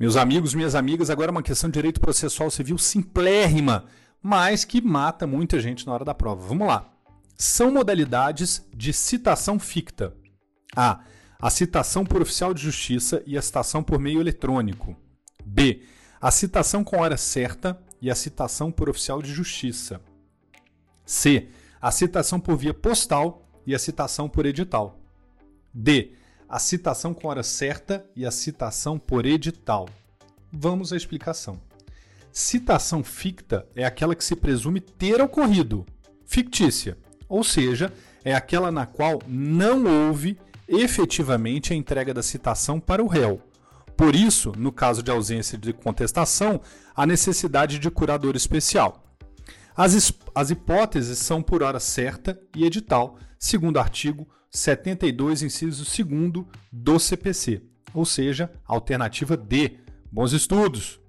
Meus amigos, minhas amigas, agora é uma questão de direito processual civil simplérrima, mas que mata muita gente na hora da prova. Vamos lá. São modalidades de citação ficta. A. A citação por oficial de justiça e a citação por meio eletrônico. B. A citação com hora certa e a citação por oficial de justiça. C. A citação por via postal e a citação por edital. D a citação com hora certa e a citação por edital. Vamos à explicação. Citação ficta é aquela que se presume ter ocorrido, fictícia, ou seja, é aquela na qual não houve efetivamente a entrega da citação para o réu. Por isso, no caso de ausência de contestação, a necessidade de curador especial. As, as hipóteses são por hora certa e edital, segundo artigo 72, inciso 2 do CPC, ou seja, alternativa D. Bons estudos!